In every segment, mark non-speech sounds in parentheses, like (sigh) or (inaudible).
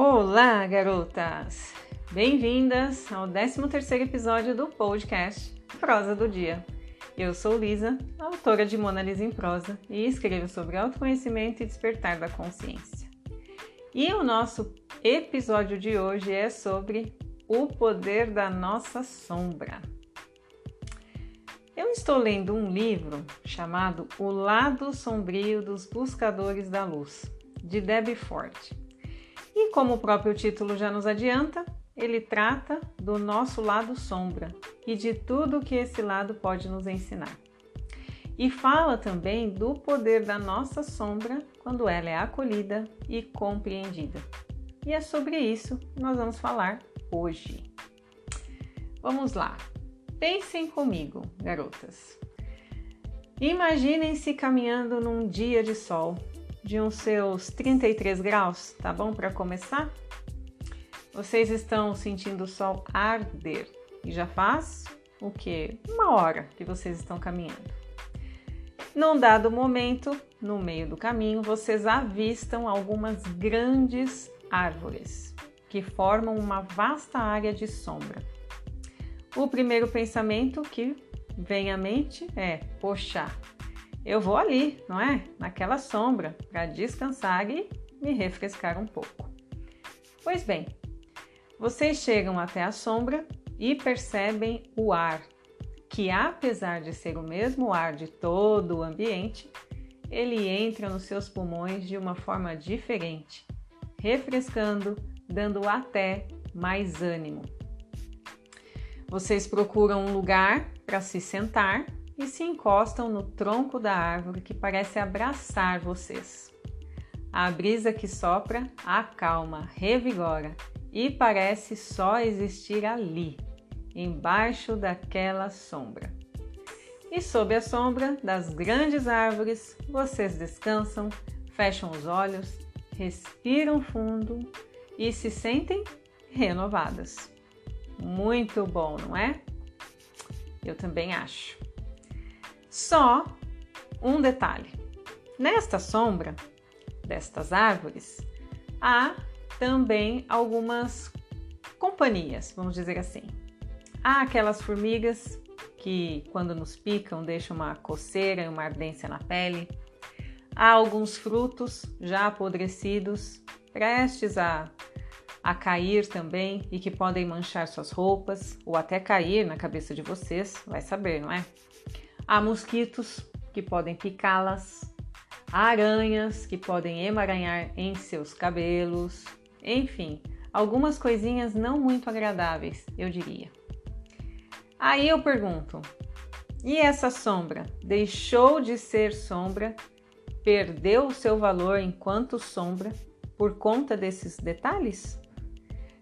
Olá, garotas! Bem-vindas ao 13º episódio do podcast Prosa do Dia. Eu sou Lisa, autora de Mona Lisa em Prosa e escrevo sobre autoconhecimento e despertar da consciência. E o nosso episódio de hoje é sobre o poder da nossa sombra. Eu estou lendo um livro chamado O Lado Sombrio dos Buscadores da Luz, de Debbie Forte. E como o próprio título já nos adianta, ele trata do nosso lado sombra e de tudo que esse lado pode nos ensinar. E fala também do poder da nossa sombra quando ela é acolhida e compreendida. E é sobre isso que nós vamos falar hoje. Vamos lá. Pensem comigo, garotas. Imaginem-se caminhando num dia de sol de uns seus 33 graus, tá bom para começar? Vocês estão sentindo o sol arder e já faz o que? Uma hora que vocês estão caminhando. Num dado momento, no meio do caminho, vocês avistam algumas grandes árvores que formam uma vasta área de sombra. O primeiro pensamento que vem à mente é: poxa, eu vou ali, não é? Naquela sombra, para descansar e me refrescar um pouco. Pois bem, vocês chegam até a sombra e percebem o ar, que apesar de ser o mesmo ar de todo o ambiente, ele entra nos seus pulmões de uma forma diferente, refrescando, dando até mais ânimo. Vocês procuram um lugar para se sentar e se encostam no tronco da árvore que parece abraçar vocês. A brisa que sopra acalma, revigora e parece só existir ali, embaixo daquela sombra. E sob a sombra das grandes árvores, vocês descansam, fecham os olhos, respiram fundo e se sentem renovadas. Muito bom, não é? Eu também acho. Só um detalhe: nesta sombra destas árvores há também algumas companhias, vamos dizer assim. Há aquelas formigas que, quando nos picam, deixam uma coceira e uma ardência na pele. Há alguns frutos já apodrecidos, prestes a, a cair também e que podem manchar suas roupas ou até cair na cabeça de vocês, vai saber, não é? Há mosquitos que podem picá-las, aranhas que podem emaranhar em seus cabelos, enfim, algumas coisinhas não muito agradáveis, eu diria. Aí eu pergunto: e essa sombra deixou de ser sombra, perdeu o seu valor enquanto sombra por conta desses detalhes?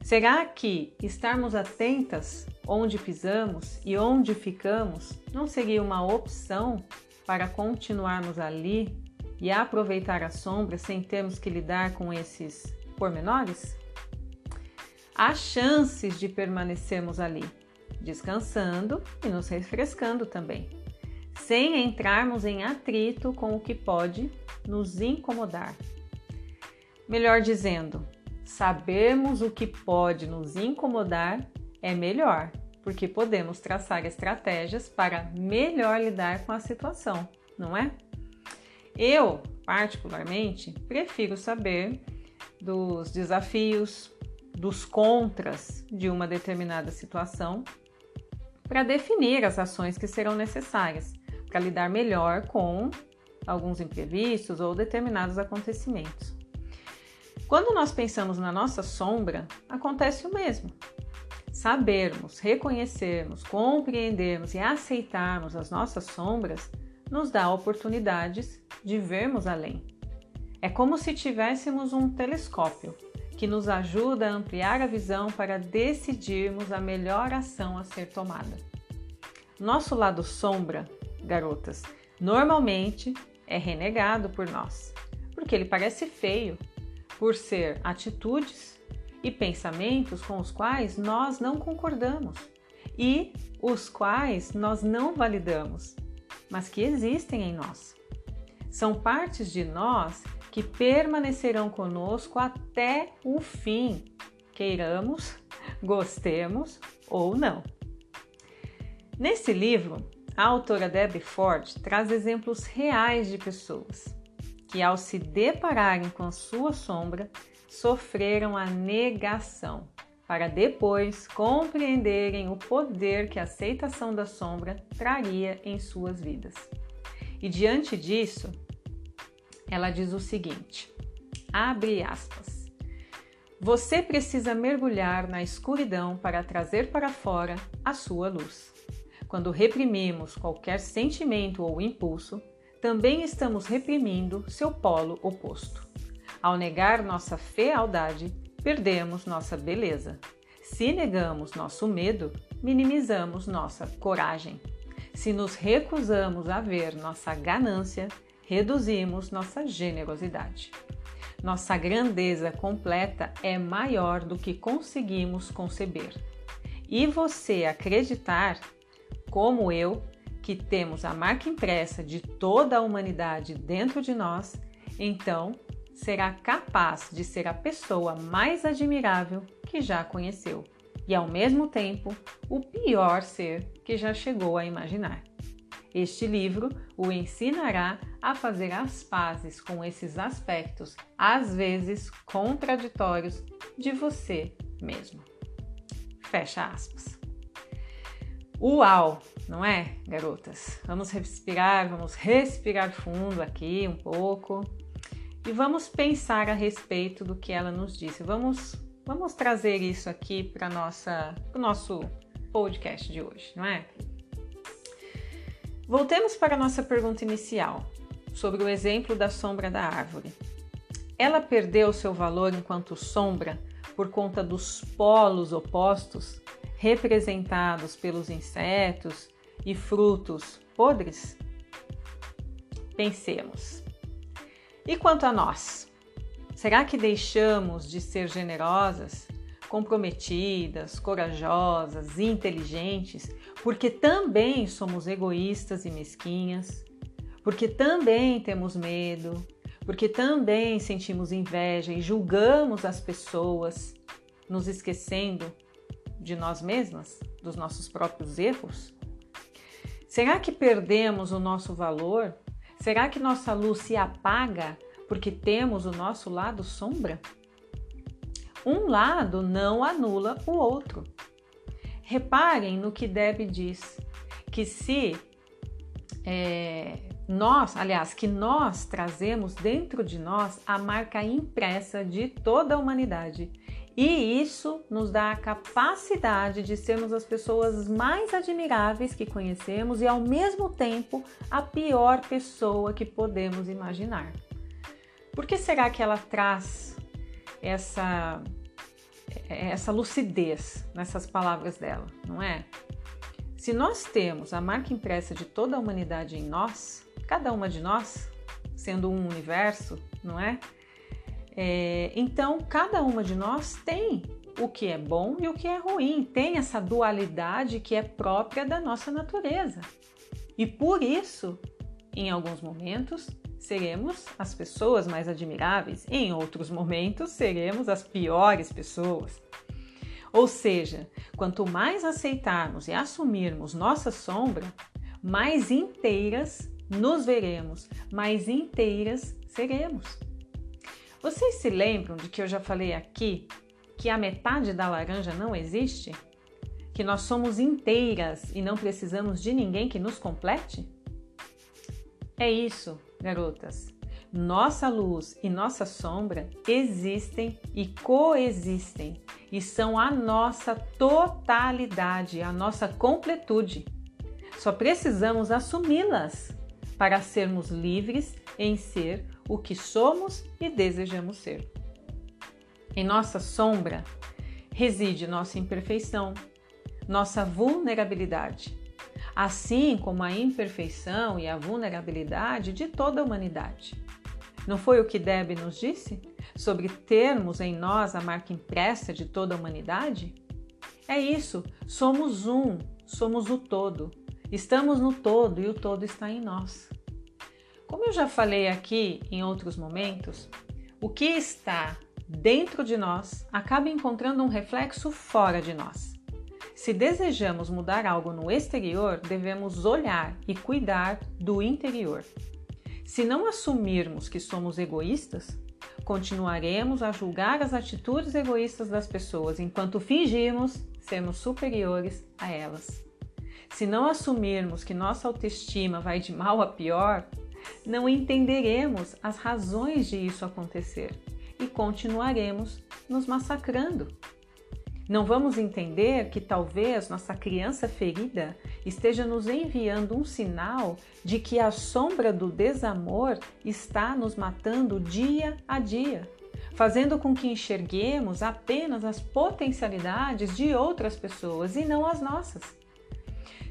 Será que estarmos atentas onde pisamos e onde ficamos não seria uma opção para continuarmos ali e aproveitar a sombra sem termos que lidar com esses pormenores? Há chances de permanecermos ali, descansando e nos refrescando também, sem entrarmos em atrito com o que pode nos incomodar. Melhor dizendo, sabermos o que pode nos incomodar é melhor, porque podemos traçar estratégias para melhor lidar com a situação, não é? Eu, particularmente, prefiro saber dos desafios, dos contras de uma determinada situação para definir as ações que serão necessárias para lidar melhor com alguns imprevistos ou determinados acontecimentos. Quando nós pensamos na nossa sombra, acontece o mesmo. Sabermos, reconhecermos, compreendermos e aceitarmos as nossas sombras nos dá oportunidades de vermos além. É como se tivéssemos um telescópio que nos ajuda a ampliar a visão para decidirmos a melhor ação a ser tomada. Nosso lado sombra, garotas, normalmente é renegado por nós, porque ele parece feio, por ser atitudes e pensamentos com os quais nós não concordamos e os quais nós não validamos, mas que existem em nós. São partes de nós que permanecerão conosco até o fim, queiramos, gostemos ou não. Nesse livro, a autora Debbie Ford traz exemplos reais de pessoas que, ao se depararem com sua sombra, sofreram a negação, para depois compreenderem o poder que a aceitação da sombra traria em suas vidas. E diante disso, ela diz o seguinte: abre aspas. Você precisa mergulhar na escuridão para trazer para fora a sua luz. Quando reprimimos qualquer sentimento ou impulso, também estamos reprimindo seu polo oposto. Ao negar nossa fealdade, perdemos nossa beleza. Se negamos nosso medo, minimizamos nossa coragem. Se nos recusamos a ver nossa ganância, reduzimos nossa generosidade. Nossa grandeza completa é maior do que conseguimos conceber. E você acreditar, como eu, que temos a marca impressa de toda a humanidade dentro de nós, então será capaz de ser a pessoa mais admirável que já conheceu e, ao mesmo tempo, o pior ser que já chegou a imaginar. Este livro o ensinará a fazer as pazes com esses aspectos, às vezes contraditórios, de você mesmo. Fecha aspas. Uau, não é, garotas? Vamos respirar, vamos respirar fundo aqui um pouco e vamos pensar a respeito do que ela nos disse. Vamos, vamos trazer isso aqui para o nosso podcast de hoje, não é? Voltemos para a nossa pergunta inicial, sobre o exemplo da sombra da árvore. Ela perdeu seu valor enquanto sombra por conta dos polos opostos representados pelos insetos e frutos podres? Pensemos. E quanto a nós? Será que deixamos de ser generosas comprometidas, corajosas, inteligentes, porque também somos egoístas e mesquinhas, porque também temos medo, porque também sentimos inveja e julgamos as pessoas, nos esquecendo de nós mesmas, dos nossos próprios erros? Será que perdemos o nosso valor? Será que nossa luz se apaga porque temos o nosso lado sombra? Um lado não anula o outro. Reparem no que Deb diz, que se é, nós, aliás, que nós trazemos dentro de nós a marca impressa de toda a humanidade. E isso nos dá a capacidade de sermos as pessoas mais admiráveis que conhecemos e, ao mesmo tempo, a pior pessoa que podemos imaginar. Por que será que ela traz essa essa lucidez nessas palavras dela, não é? Se nós temos a marca impressa de toda a humanidade em nós, cada uma de nós, sendo um universo, não é? É então, cada uma de nós tem o que é bom e o que é ruim, tem essa dualidade que é própria da nossa natureza. E por isso, em alguns momentos, seremos as pessoas mais admiráveis, em outros momentos seremos as piores pessoas. Ou seja, quanto mais aceitarmos e assumirmos nossa sombra, mais inteiras nos veremos, mais inteiras seremos. Vocês se lembram de que eu já falei aqui que a metade da laranja não existe? Que nós somos inteiras e não precisamos de ninguém que nos complete? É isso garotas. Nossa luz e nossa sombra existem e coexistem e são a nossa totalidade, a nossa completude. Só precisamos assumi-las para sermos livres em ser o que somos e desejamos ser. Em nossa sombra reside nossa imperfeição, nossa vulnerabilidade assim como a imperfeição e a vulnerabilidade de toda a humanidade. Não foi o que Deb nos disse sobre termos em nós a marca impressa de toda a humanidade? É isso, somos um, somos o todo. Estamos no todo e o todo está em nós. Como eu já falei aqui em outros momentos, o que está dentro de nós acaba encontrando um reflexo fora de nós. Se desejamos mudar algo no exterior, devemos olhar e cuidar do interior. Se não assumirmos que somos egoístas, continuaremos a julgar as atitudes egoístas das pessoas enquanto fingirmos sermos superiores a elas. Se não assumirmos que nossa autoestima vai de mal a pior, não entenderemos as razões de isso acontecer e continuaremos nos massacrando. Não vamos entender que talvez nossa criança ferida esteja nos enviando um sinal de que a sombra do desamor está nos matando dia a dia, fazendo com que enxerguemos apenas as potencialidades de outras pessoas e não as nossas.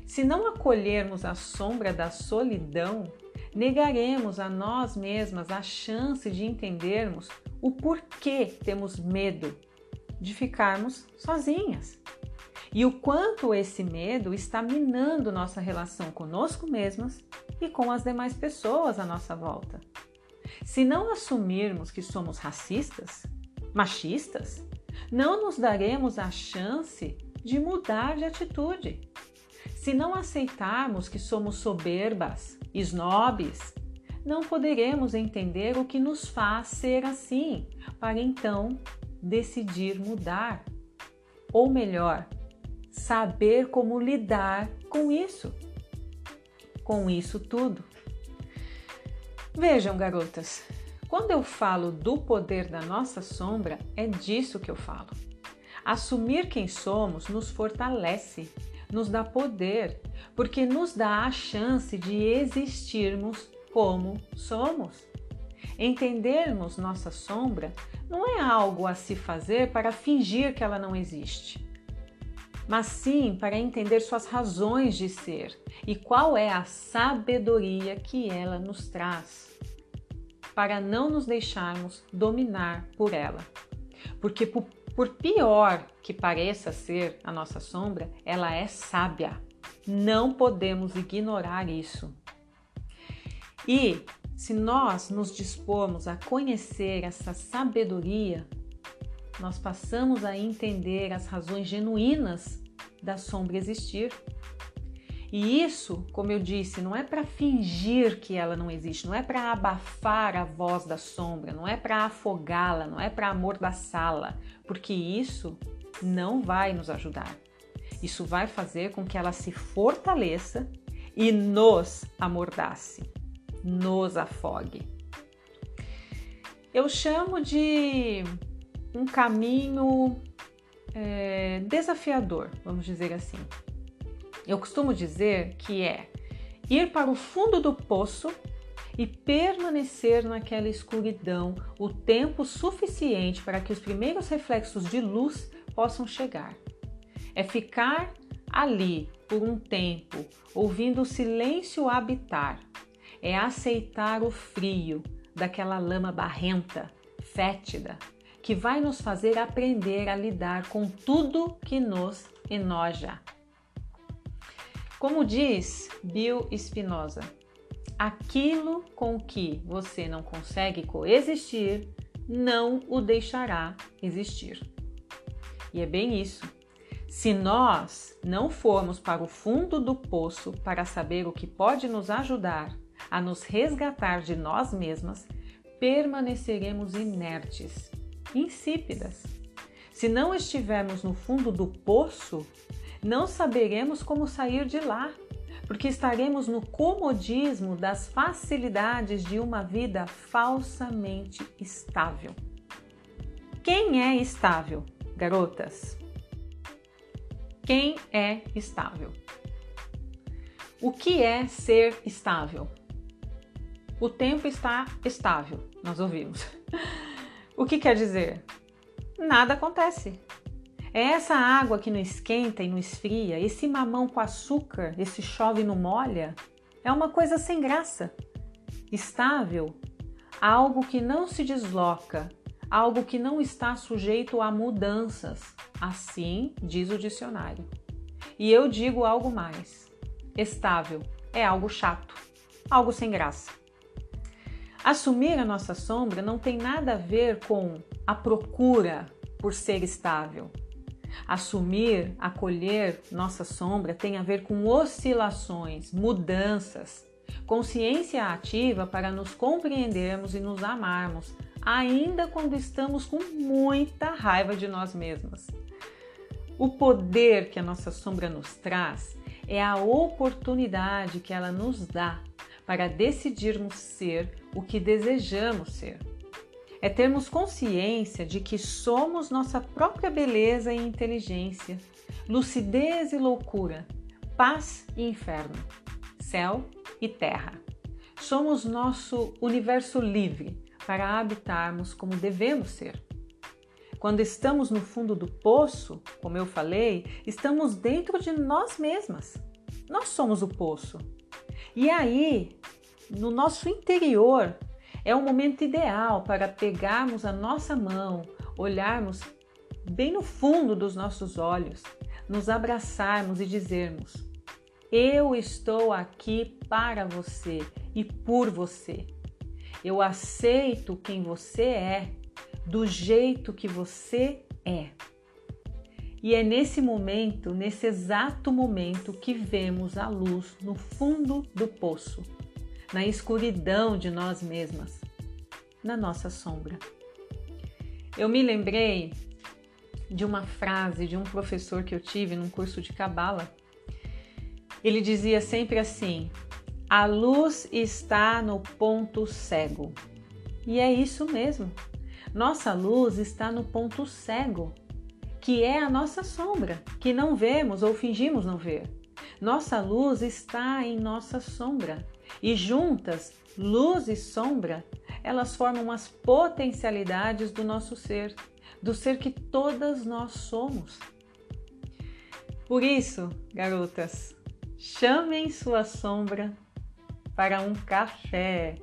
Se não acolhermos a sombra da solidão, negaremos a nós mesmas a chance de entendermos o porquê temos medo de ficarmos sozinhas e o quanto esse medo está minando nossa relação conosco mesmas e com as demais pessoas à nossa volta. Se não assumirmos que somos racistas, machistas, não nos daremos a chance de mudar de atitude. Se não aceitarmos que somos soberbas, snobs, não poderemos entender o que nos faz ser assim, para então decidir mudar. Ou melhor, saber como lidar com isso, com isso tudo. Vejam, garotas, quando eu falo do poder da nossa sombra, é disso que eu falo. Assumir quem somos nos fortalece, nos dá poder, porque nos dá a chance de existirmos como somos. Entendermos nossa sombra não é algo a se fazer para fingir que ela não existe, mas sim para entender suas razões de ser e qual é a sabedoria que ela nos traz, para não nos deixarmos dominar por ela. Porque, por, pior que pareça ser a nossa sombra, ela é sábia. Não podemos ignorar isso. E se nós nos dispormos a conhecer essa sabedoria, nós passamos a entender as razões genuínas da sombra existir. E isso, como eu disse, não é para fingir que ela não existe, não é para abafar a voz da sombra, não é para afogá-la, não é para amordaçá-la, porque isso não vai nos ajudar. Isso vai fazer com que ela se fortaleça e nos amordace nos afogue. Eu chamo de um caminho é, desafiador, vamos dizer assim. Eu costumo dizer que é ir para o fundo do poço e permanecer naquela escuridão o tempo suficiente para que os primeiros reflexos de luz possam chegar. É ficar ali por um tempo, ouvindo o silêncio habitar, é aceitar o frio daquela lama barrenta, fétida, que vai nos fazer aprender a lidar com tudo que nos enoja. Como diz Bill Spinoza, aquilo com que você não consegue coexistir não o deixará existir. E é bem isso. Se nós não formos para o fundo do poço para saber o que pode nos ajudar a nos resgatar de nós mesmas, permaneceremos inertes, insípidas. Se não estivermos no fundo do poço, não saberemos como sair de lá, porque estaremos no comodismo das facilidades de uma vida falsamente estável. Quem é estável, garotas? Quem é estável? O que é ser estável? O tempo está estável, nós ouvimos. (laughs) O que quer dizer? Nada acontece. É essa água que não esquenta e não esfria, esse mamão com açúcar, esse chove e não molha, é uma coisa sem graça. Estável, algo que não se desloca, algo que não está sujeito a mudanças. Assim diz o dicionário. E eu digo algo mais: estável é algo chato, algo sem graça. Assumir a nossa sombra não tem nada a ver com a procura por ser estável. Assumir, acolher nossa sombra tem a ver com oscilações, mudanças, consciência ativa para nos compreendermos e nos amarmos, ainda quando estamos com muita raiva de nós mesmas. O poder que a nossa sombra nos traz é a oportunidade que ela nos dá para decidirmos ser o que desejamos ser. É termos consciência de que somos nossa própria beleza e inteligência, lucidez e loucura, paz e inferno, céu e terra. Somos nosso universo livre para habitarmos como devemos ser. Quando estamos no fundo do poço, como eu falei, estamos dentro de nós mesmas. Nós somos o poço. E aí, no nosso interior, é o momento ideal para pegarmos a nossa mão, olharmos bem no fundo dos nossos olhos, nos abraçarmos e dizermos: Eu estou aqui para você e por você. Eu aceito quem você é do jeito que você é. E é nesse momento, nesse exato momento, que vemos a luz no fundo do poço, na escuridão de nós mesmas, na nossa sombra. Eu me lembrei de uma frase de um professor que eu tive num curso de cabala. Ele dizia sempre assim: a luz está no ponto cego. E é isso mesmo. Nossa luz está no ponto cego, que é a nossa sombra, que não vemos ou fingimos não ver. Nossa luz está em nossa sombra e juntas, luz e sombra, elas formam as potencialidades do nosso ser, do ser que todas nós somos. Por isso, garotas, chamem sua sombra para um café.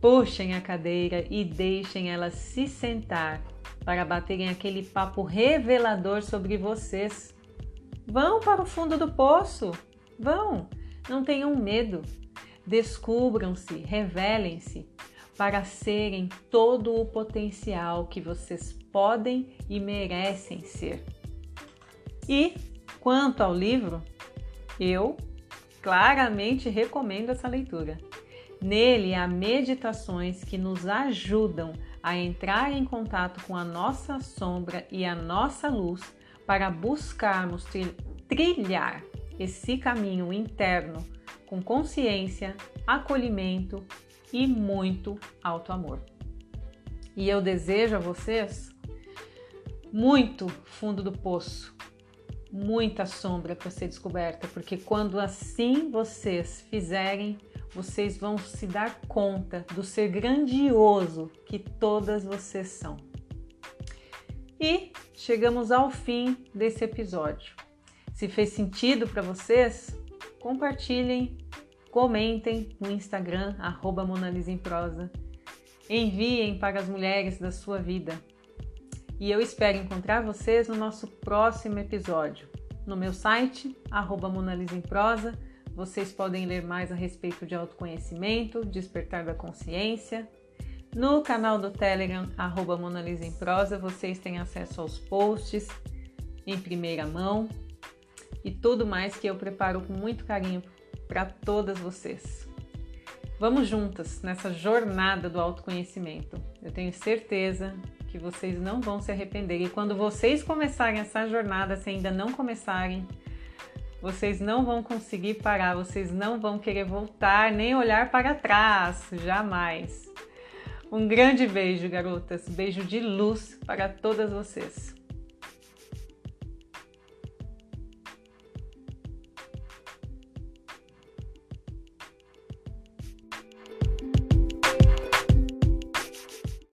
Puxem a cadeira e deixem ela se sentar para baterem aquele papo revelador sobre vocês. Vão para o fundo do poço. Vão, não tenham medo. Descubram-se, revelem-se para serem todo o potencial que vocês podem e merecem ser. E quanto ao livro, eu claramente recomendo essa leitura. Nele há meditações que nos ajudam a entrar em contato com a nossa sombra e a nossa luz para buscarmos trilhar esse caminho interno com consciência, acolhimento e muito alto amor. E eu desejo a vocês muito fundo do poço, muita sombra para ser descoberta, porque quando assim vocês fizerem, vocês vão se dar conta do ser grandioso que todas vocês são. E chegamos ao fim desse episódio. Se fez sentido para vocês, compartilhem, comentem no Instagram, arroba Prosa. Enviem para as mulheres da sua vida. E eu espero encontrar vocês no nosso próximo episódio. No meu site, arroba Prosa, vocês podem ler mais a respeito de autoconhecimento, despertar da consciência. No canal do Telegram, arroba Prosa, vocês têm acesso aos posts em primeira mão e tudo mais que eu preparo com muito carinho para todas vocês. Vamos juntas nessa jornada do autoconhecimento. Eu tenho certeza que vocês não vão se arrepender. E quando vocês começarem essa jornada, se ainda não começarem, vocês não vão conseguir parar, vocês não vão querer voltar nem olhar para trás, jamais. Um grande beijo, garotas, beijo de luz para todas vocês.